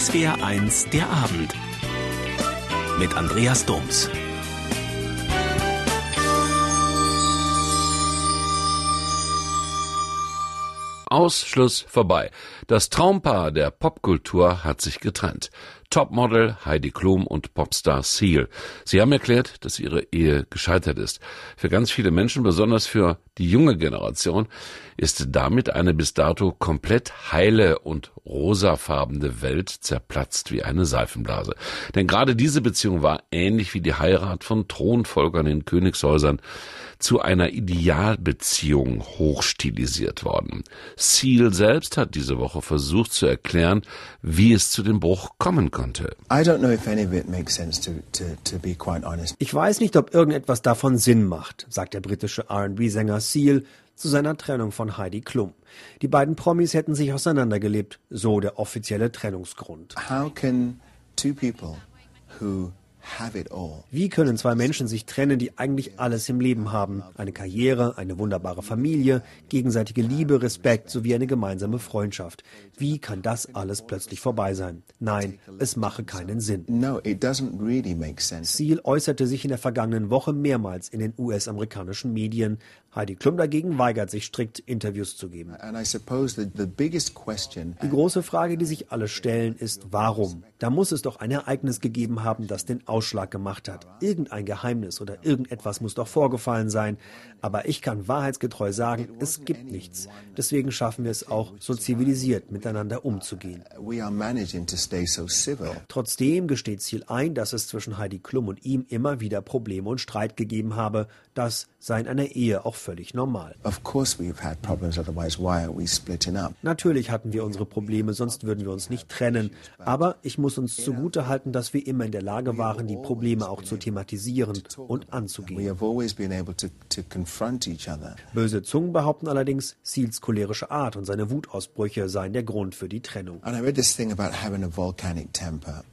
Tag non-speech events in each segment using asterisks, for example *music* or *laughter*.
SWR1 der Abend mit Andreas Doms. Ausschluss vorbei. Das Traumpaar der Popkultur hat sich getrennt. Topmodel Heidi Klum und Popstar Seal. Sie haben erklärt, dass ihre Ehe gescheitert ist. Für ganz viele Menschen, besonders für die junge Generation, ist damit eine bis dato komplett heile und rosafarbene Welt zerplatzt wie eine Seifenblase. Denn gerade diese Beziehung war ähnlich wie die Heirat von Thronfolgern in Königshäusern zu einer Idealbeziehung hochstilisiert worden. Seal selbst hat diese Woche versucht zu erklären, wie es zu dem Bruch kommen konnte. Ich weiß nicht, ob irgendetwas davon Sinn macht, sagt der britische R&B-Sänger Seal zu seiner Trennung von Heidi Klum. Die beiden Promis hätten sich auseinandergelebt, so der offizielle Trennungsgrund. How can two people who wie können zwei Menschen sich trennen, die eigentlich alles im Leben haben? Eine Karriere, eine wunderbare Familie, gegenseitige Liebe, Respekt sowie eine gemeinsame Freundschaft. Wie kann das alles plötzlich vorbei sein? Nein, es mache keinen Sinn. Seal äußerte sich in der vergangenen Woche mehrmals in den US-amerikanischen Medien. Heidi Klum dagegen weigert sich strikt, Interviews zu geben. Die große Frage, die sich alle stellen, ist, warum? Da muss es doch ein Ereignis gegeben haben, das den Ausschlag gemacht hat. Irgendein Geheimnis oder irgendetwas muss doch vorgefallen sein. Aber ich kann wahrheitsgetreu sagen, es gibt nichts. Deswegen schaffen wir es auch, so zivilisiert miteinander umzugehen. Trotzdem gesteht Ziel ein, dass es zwischen Heidi Klum und ihm immer wieder Probleme und Streit gegeben habe. Das sei in einer Ehe auch völlig normal. Natürlich hatten wir unsere Probleme, sonst würden wir uns nicht trennen. Aber ich muss uns zugute halten, dass wir immer in der Lage waren, die Probleme auch zu thematisieren und anzugehen. Böse Zungen behaupten allerdings, Seals cholerische Art und seine Wutausbrüche seien der Grund für die Trennung.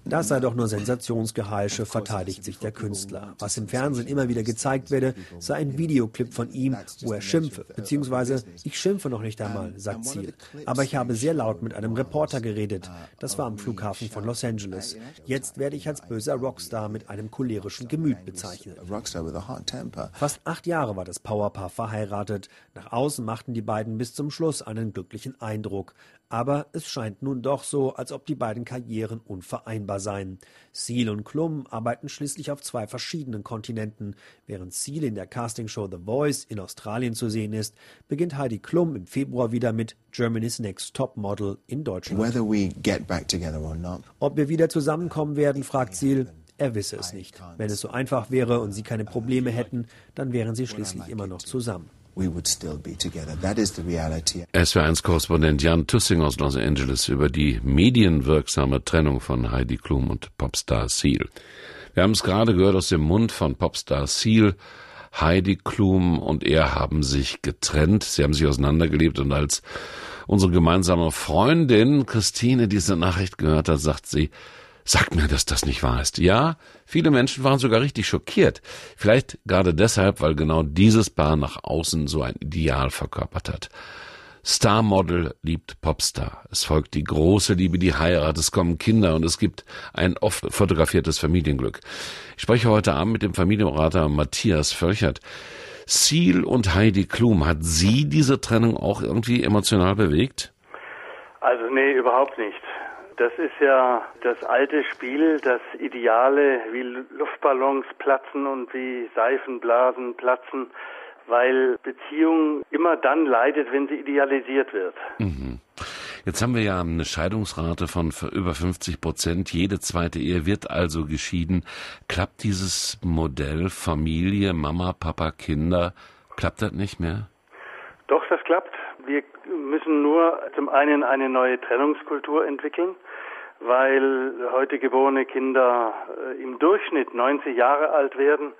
Das sei doch nur Sensationsgeheische, verteidigt sich der Künstler. Was im Fernsehen immer wieder gezeigt werde, sei ein Videoclip von ihm, wo er schimpfe, beziehungsweise ich schimpfe noch nicht einmal, sagt Seal. Aber ich habe sehr laut mit einem Reporter geredet. Das war am Flughafen von Los Angeles. Jetzt werde ich als böser Rockstar mit einem cholerischen Gemüt bezeichnet. Fast acht Jahre war das Powerpaar verheiratet. Nach außen machten die beiden bis zum Schluss einen glücklichen Eindruck. Aber es scheint nun doch so, als ob die beiden Karrieren unvereinbar seien. Seal und Klum arbeiten schließlich auf zwei verschiedenen Kontinenten. Während Seal in der Castingshow The Voice in Australien zu sehen ist, beginnt Heidi Klum im Februar wieder mit Germany's Next Top Model in Deutschland. Ob wir wieder zusammenkommen werden, fragt Seal. Er wisse es nicht. Wenn es so einfach wäre und sie keine Probleme hätten, dann wären sie schließlich immer noch zusammen. SW1-Korrespondent Jan Tussing aus Los Angeles über die medienwirksame Trennung von Heidi Klum und Popstar Seal. Wir haben es gerade gehört aus dem Mund von Popstar Seal. Heidi Klum und er haben sich getrennt. Sie haben sich auseinandergelebt und als unsere gemeinsame Freundin Christine diese Nachricht gehört hat, sagt sie, Sagt mir, dass das nicht wahr ist. Ja, viele Menschen waren sogar richtig schockiert. Vielleicht gerade deshalb, weil genau dieses Paar nach außen so ein Ideal verkörpert hat. Starmodel liebt Popstar. Es folgt die große Liebe, die Heirat, es kommen Kinder und es gibt ein oft fotografiertes Familienglück. Ich spreche heute Abend mit dem Familienberater Matthias Völchert. Seal und Heidi Klum, hat Sie diese Trennung auch irgendwie emotional bewegt? Also nee, überhaupt nicht. Das ist ja das alte Spiel, das Ideale wie Luftballons platzen und wie Seifenblasen platzen, weil Beziehung immer dann leidet, wenn sie idealisiert wird. Mhm. Jetzt haben wir ja eine Scheidungsrate von über 50 Prozent. Jede zweite Ehe wird also geschieden. Klappt dieses Modell Familie, Mama, Papa, Kinder, klappt das nicht mehr? Doch, das klappt. Wir müssen nur einen eine neue Trennungskultur entwickeln weil heute geborene Kinder äh, im Durchschnitt 90 Jahre alt werden,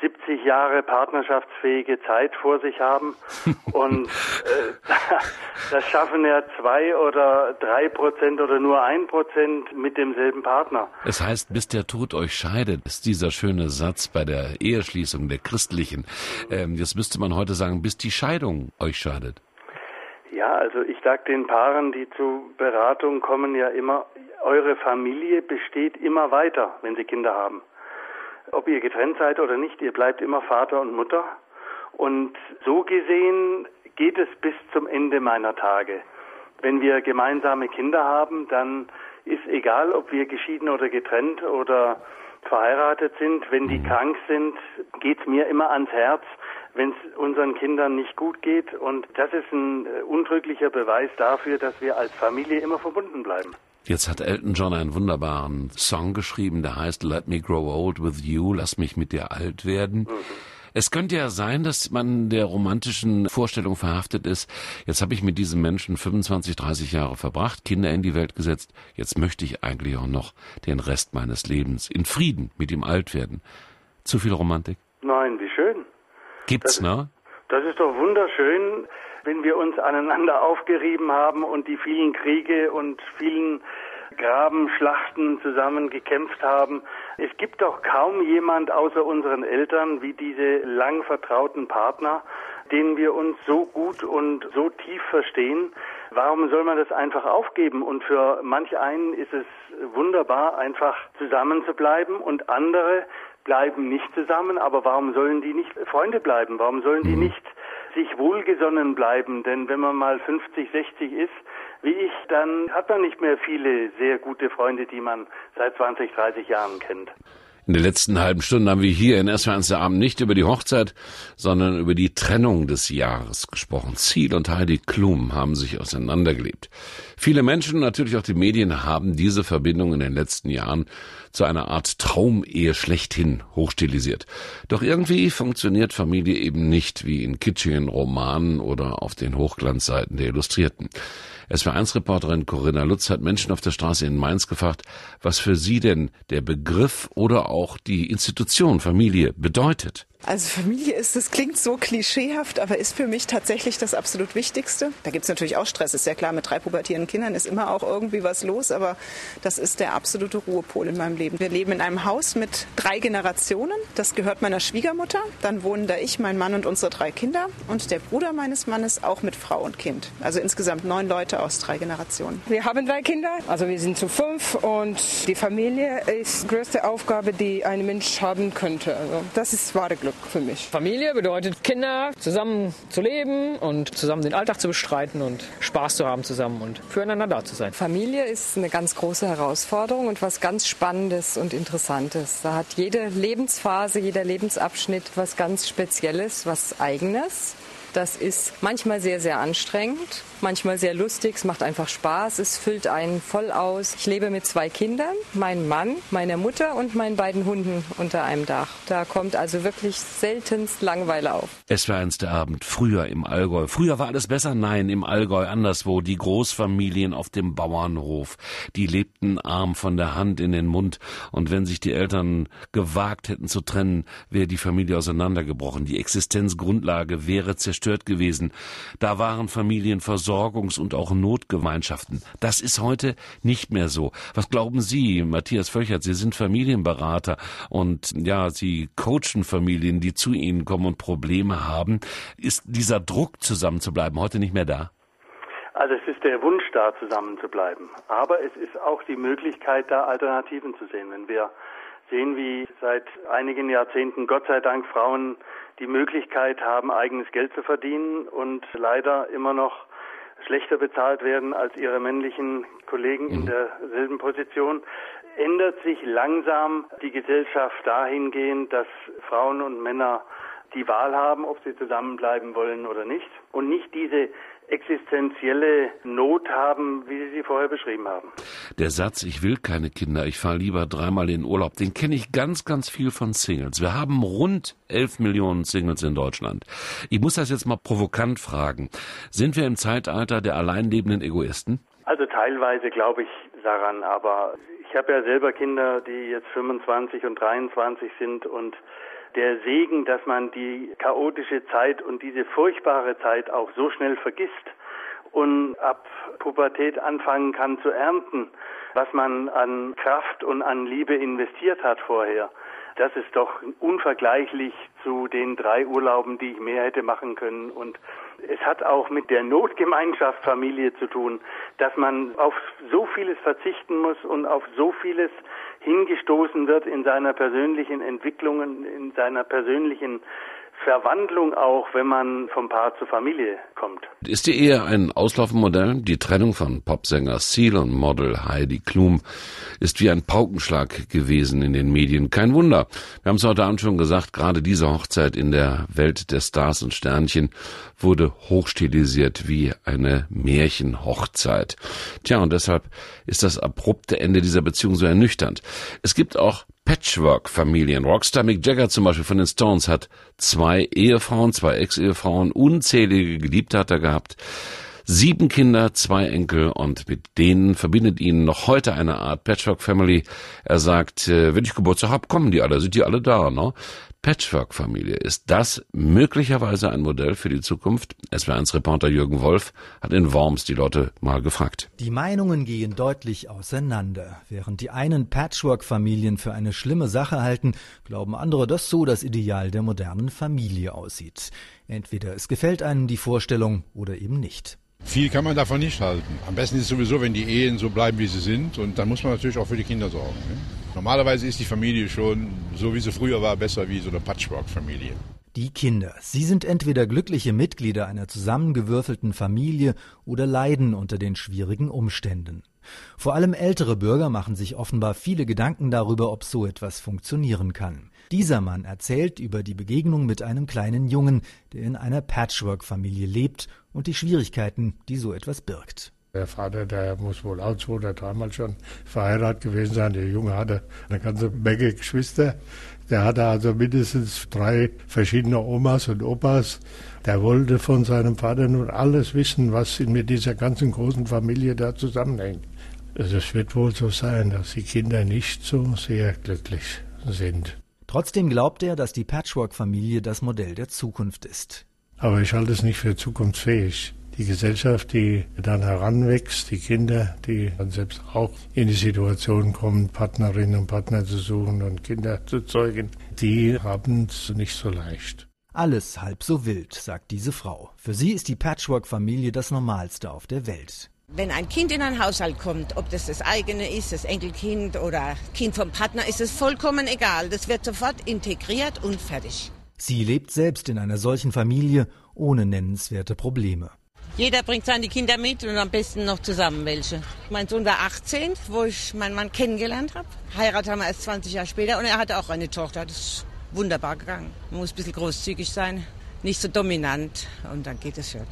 70 Jahre partnerschaftsfähige Zeit vor sich haben *laughs* und äh, *laughs* das schaffen ja zwei oder drei Prozent oder nur ein Prozent mit demselben Partner. Es heißt, bis der Tod euch scheidet, ist dieser schöne Satz bei der Eheschließung der christlichen. Ähm, jetzt müsste man heute sagen, bis die Scheidung euch scheidet. Ja, also ich sage den Paaren, die zu Beratung kommen, ja immer, eure Familie besteht immer weiter, wenn Sie Kinder haben. Ob ihr getrennt seid oder nicht, ihr bleibt immer Vater und Mutter. Und so gesehen geht es bis zum Ende meiner Tage. Wenn wir gemeinsame Kinder haben, dann ist egal, ob wir geschieden oder getrennt oder verheiratet sind, wenn die krank sind, geht's mir immer ans Herz, wenn es unseren Kindern nicht gut geht. Und das ist ein äh, untrüglicher Beweis dafür, dass wir als Familie immer verbunden bleiben. Jetzt hat Elton John einen wunderbaren Song geschrieben, der heißt Let Me Grow Old with You, lass mich mit dir alt werden. Mhm. Es könnte ja sein, dass man der romantischen Vorstellung verhaftet ist, jetzt habe ich mit diesem Menschen 25, 30 Jahre verbracht, Kinder in die Welt gesetzt, jetzt möchte ich eigentlich auch noch den Rest meines Lebens in Frieden mit ihm alt werden. Zu viel Romantik? Nein, wie schön. Gibt's, das, ne? Das ist doch wunderschön, wenn wir uns aneinander aufgerieben haben und die vielen Kriege und vielen Grabenschlachten zusammen gekämpft haben. Es gibt doch kaum jemand außer unseren Eltern wie diese lang vertrauten Partner, denen wir uns so gut und so tief verstehen. Warum soll man das einfach aufgeben? Und für manch einen ist es wunderbar, einfach zusammen zu bleiben und andere bleiben nicht zusammen. Aber warum sollen die nicht Freunde bleiben? Warum sollen die mhm. nicht sich wohlgesonnen bleiben? Denn wenn man mal 50, 60 ist, wie ich, dann hat man nicht mehr viele sehr gute Freunde, die man seit 20, 30 Jahren kennt. In der letzten halben Stunde haben wir hier in SW1 der Abend nicht über die Hochzeit, sondern über die Trennung des Jahres gesprochen. Ziel und Heidi Klum haben sich auseinandergelebt. Viele Menschen, natürlich auch die Medien, haben diese Verbindung in den letzten Jahren zu einer Art Traumehe schlechthin hochstilisiert. Doch irgendwie funktioniert Familie eben nicht wie in kitschigen Romanen oder auf den Hochglanzseiten der Illustrierten. SW1-Reporterin Corinna Lutz hat Menschen auf der Straße in Mainz gefragt, was für sie denn der Begriff oder auch die Institution Familie bedeutet. Also Familie ist, das klingt so klischeehaft, aber ist für mich tatsächlich das absolut Wichtigste. Da gibt es natürlich auch Stress, ist ja klar, mit drei pubertierenden Kindern ist immer auch irgendwie was los, aber das ist der absolute Ruhepol in meinem Leben. Wir leben in einem Haus mit drei Generationen. Das gehört meiner Schwiegermutter. Dann wohnen da ich, mein Mann und unsere drei Kinder und der Bruder meines Mannes auch mit Frau und Kind. Also insgesamt neun Leute aus drei Generationen. Wir haben drei Kinder, also wir sind zu fünf und die Familie ist die größte Aufgabe, die ein Mensch haben könnte. Also das ist wahre Glück für mich. Familie bedeutet Kinder zusammen zu leben und zusammen den Alltag zu bestreiten und Spaß zu haben zusammen und füreinander da zu sein. Familie ist eine ganz große Herausforderung und was ganz Spannendes und Interessantes. Da hat jede Lebensphase, jeder Lebensabschnitt was ganz Spezielles, was Eigenes. Das ist manchmal sehr, sehr anstrengend, manchmal sehr lustig. Es macht einfach Spaß. Es füllt einen voll aus. Ich lebe mit zwei Kindern, meinem Mann, meiner Mutter und meinen beiden Hunden unter einem Dach. Da kommt also wirklich seltenst Langeweile auf. Es war eins der Abend früher im Allgäu. Früher war alles besser? Nein, im Allgäu anderswo. Die Großfamilien auf dem Bauernhof. Die lebten arm von der Hand in den Mund. Und wenn sich die Eltern gewagt hätten zu trennen, wäre die Familie auseinandergebrochen. Die Existenzgrundlage wäre zerstört zerstört gewesen. Da waren Familien und auch Notgemeinschaften. Das ist heute nicht mehr so. Was glauben Sie, Matthias Völchert? Sie sind Familienberater und ja, Sie coachen Familien, die zu Ihnen kommen und Probleme haben. Ist dieser Druck zusammenzubleiben heute nicht mehr da? Also es ist der Wunsch da, zusammen zu bleiben. Aber es ist auch die Möglichkeit, da Alternativen zu sehen. Wenn wir sehen, wie seit einigen Jahrzehnten Gott sei Dank Frauen die Möglichkeit haben, eigenes Geld zu verdienen und leider immer noch schlechter bezahlt werden als ihre männlichen Kollegen in mhm. derselben Position, ändert sich langsam die Gesellschaft dahingehend, dass Frauen und Männer die Wahl haben, ob sie zusammenbleiben wollen oder nicht und nicht diese existenzielle Not haben, wie Sie sie vorher beschrieben haben. Der Satz, ich will keine Kinder, ich fahre lieber dreimal in Urlaub, den kenne ich ganz, ganz viel von Singles. Wir haben rund elf Millionen Singles in Deutschland. Ich muss das jetzt mal provokant fragen. Sind wir im Zeitalter der alleinlebenden Egoisten? Also teilweise glaube ich daran, aber ich habe ja selber Kinder, die jetzt 25 und 23 sind und der Segen, dass man die chaotische Zeit und diese furchtbare Zeit auch so schnell vergisst und ab Pubertät anfangen kann zu ernten, was man an Kraft und an Liebe investiert hat vorher. Das ist doch unvergleichlich zu den drei Urlauben, die ich mehr hätte machen können. Und es hat auch mit der Notgemeinschaft Familie zu tun, dass man auf so vieles verzichten muss und auf so vieles hingestoßen wird in seiner persönlichen Entwicklung, in seiner persönlichen Verwandlung auch, wenn man vom Paar zur Familie kommt. Ist die Ehe ein Auslaufmodell? Die Trennung von Popsänger Seal und Model Heidi Klum ist wie ein Paukenschlag gewesen in den Medien. Kein Wunder. Wir haben es heute Abend schon gesagt, gerade diese Hochzeit in der Welt der Stars und Sternchen wurde hochstilisiert wie eine Märchenhochzeit. Tja, und deshalb ist das abrupte Ende dieser Beziehung so ernüchternd. Es gibt auch Patchwork-Familien. Rockstar Mick Jagger zum Beispiel von den Stones hat zwei Ehefrauen, zwei Ex-Ehefrauen, unzählige Geliebte hat er gehabt. Sieben Kinder, zwei Enkel und mit denen verbindet ihn noch heute eine Art Patchwork Family. Er sagt, äh, wenn ich Geburtstag habe, kommen die alle, sind die alle da. Ne? Patchwork-Familie. Ist das möglicherweise ein Modell für die Zukunft? SW1-Reporter Jürgen Wolf hat in Worms die Leute mal gefragt. Die Meinungen gehen deutlich auseinander. Während die einen Patchwork-Familien für eine schlimme Sache halten, glauben andere, dass so das Ideal der modernen Familie aussieht. Entweder es gefällt einem die Vorstellung oder eben nicht. Viel kann man davon nicht halten. Am besten ist es sowieso, wenn die Ehen so bleiben, wie sie sind. Und dann muss man natürlich auch für die Kinder sorgen. Ne? Normalerweise ist die Familie schon, so wie sie früher war, besser wie so eine Patchwork-Familie. Die Kinder. Sie sind entweder glückliche Mitglieder einer zusammengewürfelten Familie oder leiden unter den schwierigen Umständen. Vor allem ältere Bürger machen sich offenbar viele Gedanken darüber, ob so etwas funktionieren kann. Dieser Mann erzählt über die Begegnung mit einem kleinen Jungen, der in einer Patchwork-Familie lebt und die Schwierigkeiten, die so etwas birgt. Der Vater, der muss wohl auch zwei oder dreimal schon verheiratet gewesen sein. Der Junge hatte eine ganze Menge Geschwister. Der hatte also mindestens drei verschiedene Omas und Opas. Der wollte von seinem Vater nun alles wissen, was mit dieser ganzen großen Familie da zusammenhängt. Also es wird wohl so sein, dass die Kinder nicht so sehr glücklich sind. Trotzdem glaubt er, dass die Patchwork-Familie das Modell der Zukunft ist. Aber ich halte es nicht für zukunftsfähig. Die Gesellschaft, die dann heranwächst, die Kinder, die dann selbst auch in die Situation kommen, Partnerinnen und Partner zu suchen und Kinder zu zeugen, die haben es nicht so leicht. Alles halb so wild, sagt diese Frau. Für sie ist die Patchwork-Familie das Normalste auf der Welt. Wenn ein Kind in einen Haushalt kommt, ob das das eigene ist, das Enkelkind oder Kind vom Partner, ist es vollkommen egal. Das wird sofort integriert und fertig. Sie lebt selbst in einer solchen Familie ohne nennenswerte Probleme. Jeder bringt seine Kinder mit und am besten noch zusammen welche. Mein Sohn war 18, wo ich meinen Mann kennengelernt habe. Heirat haben wir erst 20 Jahre später und er hatte auch eine Tochter. Das ist wunderbar gegangen. Man muss ein bisschen großzügig sein, nicht so dominant und dann geht es schon.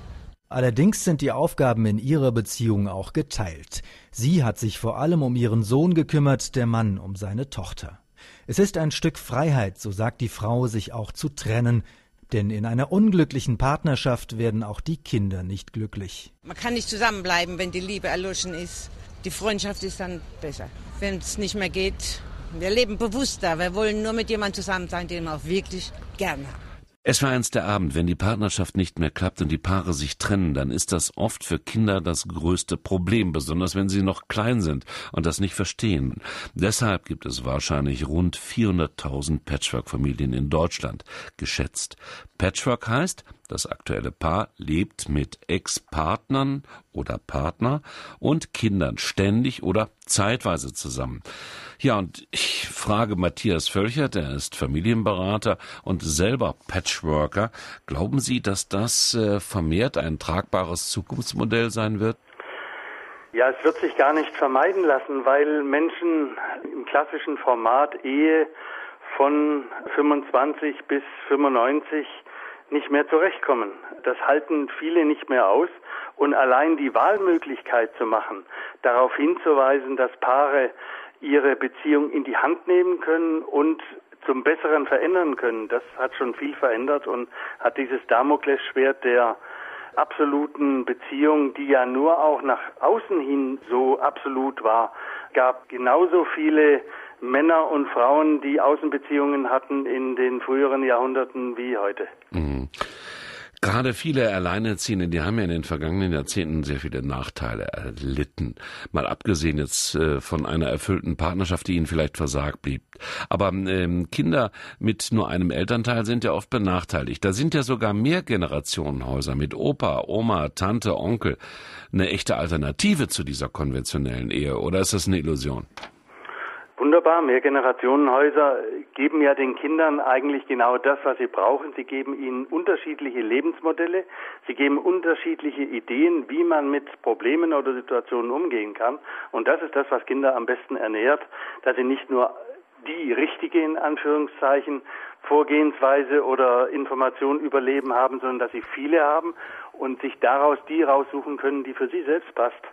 Allerdings sind die Aufgaben in ihrer Beziehung auch geteilt. Sie hat sich vor allem um ihren Sohn gekümmert, der Mann um seine Tochter. Es ist ein Stück Freiheit, so sagt die Frau, sich auch zu trennen, denn in einer unglücklichen Partnerschaft werden auch die Kinder nicht glücklich. Man kann nicht zusammenbleiben, wenn die Liebe erloschen ist. Die Freundschaft ist dann besser. Wenn es nicht mehr geht, wir leben bewusster. Wir wollen nur mit jemandem zusammen sein, den wir auch wirklich gerne haben. Es war eins der Abend, wenn die Partnerschaft nicht mehr klappt und die Paare sich trennen, dann ist das oft für Kinder das größte Problem, besonders wenn sie noch klein sind und das nicht verstehen. Deshalb gibt es wahrscheinlich rund 400.000 Patchwork-Familien in Deutschland, geschätzt. Patchwork heißt, das aktuelle Paar lebt mit Ex-Partnern oder Partner und Kindern ständig oder zeitweise zusammen. Ja, und ich frage Matthias Völcher, der ist Familienberater und selber Patchworker. Glauben Sie, dass das äh, vermehrt ein tragbares Zukunftsmodell sein wird? Ja, es wird sich gar nicht vermeiden lassen, weil Menschen im klassischen Format Ehe von 25 bis 95 nicht mehr zurechtkommen. Das halten viele nicht mehr aus. Und allein die Wahlmöglichkeit zu machen, darauf hinzuweisen, dass Paare ihre Beziehung in die Hand nehmen können und zum Besseren verändern können. Das hat schon viel verändert und hat dieses Damoklesschwert der absoluten Beziehung, die ja nur auch nach außen hin so absolut war, gab genauso viele Männer und Frauen, die Außenbeziehungen hatten in den früheren Jahrhunderten wie heute. Mhm. Gerade viele Alleinerziehende, die haben ja in den vergangenen Jahrzehnten sehr viele Nachteile erlitten. Mal abgesehen jetzt äh, von einer erfüllten Partnerschaft, die ihnen vielleicht versagt blieb. Aber ähm, Kinder mit nur einem Elternteil sind ja oft benachteiligt. Da sind ja sogar Mehrgenerationenhäuser mit Opa, Oma, Tante, Onkel eine echte Alternative zu dieser konventionellen Ehe. Oder ist das eine Illusion? Wunderbar, Mehrgenerationenhäuser geben ja den Kindern eigentlich genau das, was sie brauchen. Sie geben ihnen unterschiedliche Lebensmodelle, sie geben unterschiedliche Ideen, wie man mit Problemen oder Situationen umgehen kann. Und das ist das, was Kinder am besten ernährt, dass sie nicht nur die richtige in Anführungszeichen Vorgehensweise oder Information über Leben haben, sondern dass sie viele haben und sich daraus die raussuchen können, die für sie selbst passt.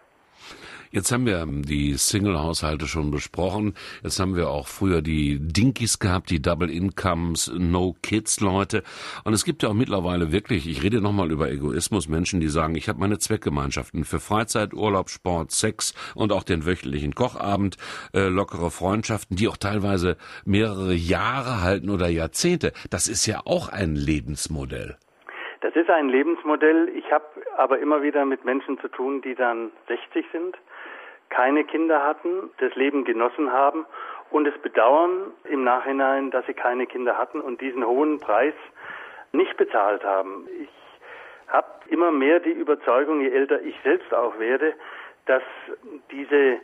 Jetzt haben wir die Single-Haushalte schon besprochen. Jetzt haben wir auch früher die Dinkies gehabt, die Double Incomes, No Kids Leute. Und es gibt ja auch mittlerweile wirklich, ich rede nochmal über Egoismus, Menschen, die sagen, ich habe meine Zweckgemeinschaften für Freizeit, Urlaub, Sport, Sex und auch den wöchentlichen Kochabend, äh, lockere Freundschaften, die auch teilweise mehrere Jahre halten oder Jahrzehnte. Das ist ja auch ein Lebensmodell. Das ist ein Lebensmodell. Ich habe aber immer wieder mit Menschen zu tun, die dann 60 sind, keine Kinder hatten, das Leben genossen haben und es bedauern im Nachhinein, dass sie keine Kinder hatten und diesen hohen Preis nicht bezahlt haben. Ich habe immer mehr die Überzeugung, je älter ich selbst auch werde, dass diese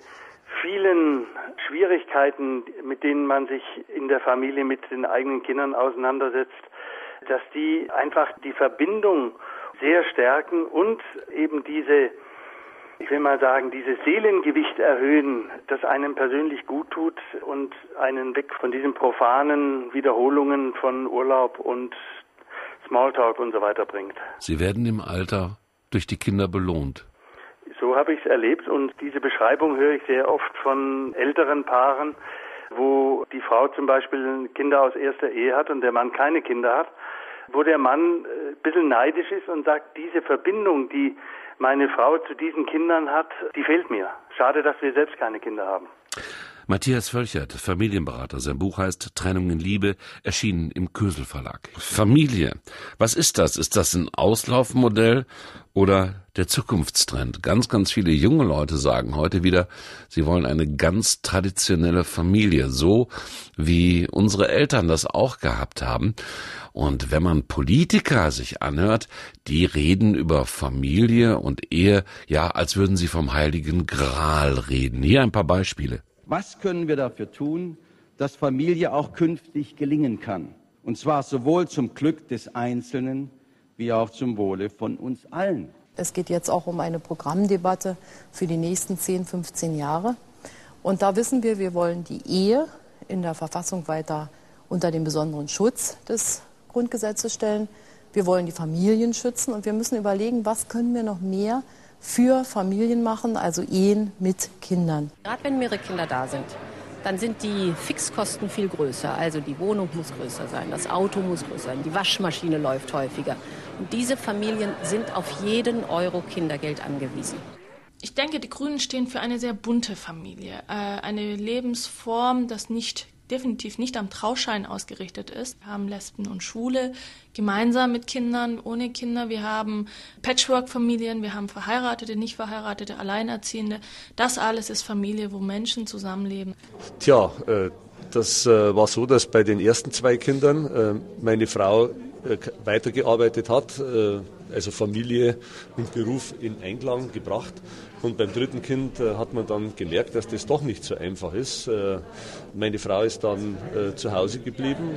vielen Schwierigkeiten, mit denen man sich in der Familie mit den eigenen Kindern auseinandersetzt, dass die einfach die Verbindung sehr stärken und eben diese, ich will mal sagen, dieses Seelengewicht erhöhen, das einem persönlich gut tut und einen weg von diesen profanen Wiederholungen von Urlaub und Smalltalk und so weiter bringt. Sie werden im Alter durch die Kinder belohnt. So habe ich es erlebt und diese Beschreibung höre ich sehr oft von älteren Paaren, wo die Frau zum Beispiel Kinder aus erster Ehe hat und der Mann keine Kinder hat wo der Mann äh, ein bisschen neidisch ist und sagt, diese Verbindung, die meine Frau zu diesen Kindern hat, die fehlt mir. Schade, dass wir selbst keine Kinder haben. Matthias Völchert, Familienberater. Sein Buch heißt Trennung in Liebe, erschienen im Kösel Verlag. Familie. Was ist das? Ist das ein Auslaufmodell oder der Zukunftstrend? Ganz, ganz viele junge Leute sagen heute wieder, sie wollen eine ganz traditionelle Familie, so wie unsere Eltern das auch gehabt haben. Und wenn man Politiker sich anhört, die reden über Familie und Ehe, ja, als würden sie vom heiligen Gral reden. Hier ein paar Beispiele. Was können wir dafür tun, dass Familie auch künftig gelingen kann? Und zwar sowohl zum Glück des Einzelnen wie auch zum Wohle von uns allen. Es geht jetzt auch um eine Programmdebatte für die nächsten 10, 15 Jahre. Und da wissen wir, wir wollen die Ehe in der Verfassung weiter unter den besonderen Schutz des Grundgesetzes stellen. Wir wollen die Familien schützen und wir müssen überlegen, was können wir noch mehr für Familien machen, also Ehen mit Kindern. Gerade wenn mehrere Kinder da sind, dann sind die Fixkosten viel größer. Also die Wohnung muss größer sein, das Auto muss größer sein, die Waschmaschine läuft häufiger. Und diese Familien sind auf jeden Euro Kindergeld angewiesen. Ich denke, die Grünen stehen für eine sehr bunte Familie, äh, eine Lebensform, das nicht definitiv nicht am Trauschein ausgerichtet ist. Wir haben Lesben und Schwule gemeinsam mit Kindern, ohne Kinder. Wir haben Patchwork-Familien, wir haben verheiratete, nicht verheiratete, Alleinerziehende. Das alles ist Familie, wo Menschen zusammenleben. Tja, äh, das äh, war so, dass bei den ersten zwei Kindern äh, meine Frau weitergearbeitet hat, also Familie und Beruf in Einklang gebracht. Und beim dritten Kind äh, hat man dann gemerkt, dass das doch nicht so einfach ist. Äh, meine Frau ist dann äh, zu Hause geblieben,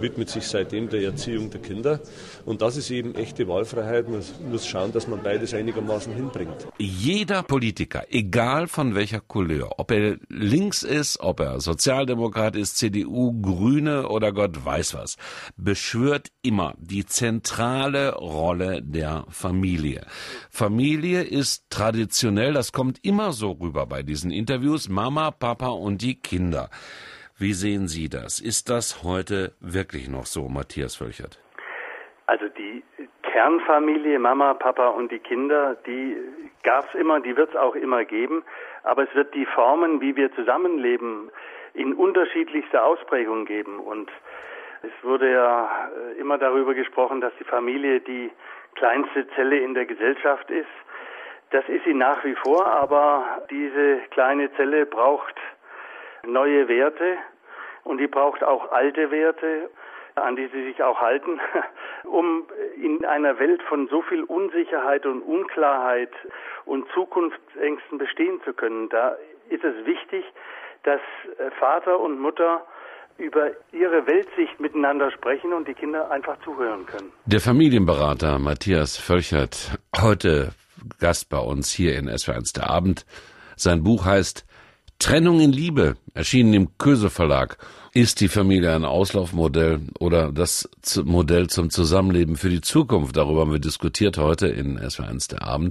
widmet sich seitdem der Erziehung der Kinder. Und das ist eben echte Wahlfreiheit. Man muss schauen, dass man beides einigermaßen hinbringt. Jeder Politiker, egal von welcher Couleur, ob er links ist, ob er Sozialdemokrat ist, CDU, Grüne oder Gott weiß was, beschwört immer die zentrale Rolle der Familie. Familie ist traditionell das kommt immer so rüber bei diesen Interviews, Mama, Papa und die Kinder. Wie sehen Sie das? Ist das heute wirklich noch so, Matthias Völchert? Also die Kernfamilie, Mama, Papa und die Kinder, die gab es immer, die wird es auch immer geben. Aber es wird die Formen, wie wir zusammenleben, in unterschiedlichster Ausprägung geben. Und es wurde ja äh, immer darüber gesprochen, dass die Familie die kleinste Zelle in der Gesellschaft ist. Das ist sie nach wie vor, aber diese kleine Zelle braucht neue Werte und die braucht auch alte Werte, an die sie sich auch halten, *laughs* um in einer Welt von so viel Unsicherheit und Unklarheit und Zukunftsängsten bestehen zu können. Da ist es wichtig, dass Vater und Mutter über ihre Weltsicht miteinander sprechen und die Kinder einfach zuhören können. Der Familienberater Matthias Völchert, heute Gast bei uns hier in SW1 der Abend. Sein Buch heißt Trennung in Liebe, erschienen im Köse Verlag. Ist die Familie ein Auslaufmodell oder das Modell zum Zusammenleben für die Zukunft? Darüber haben wir diskutiert heute in SW1 der Abend.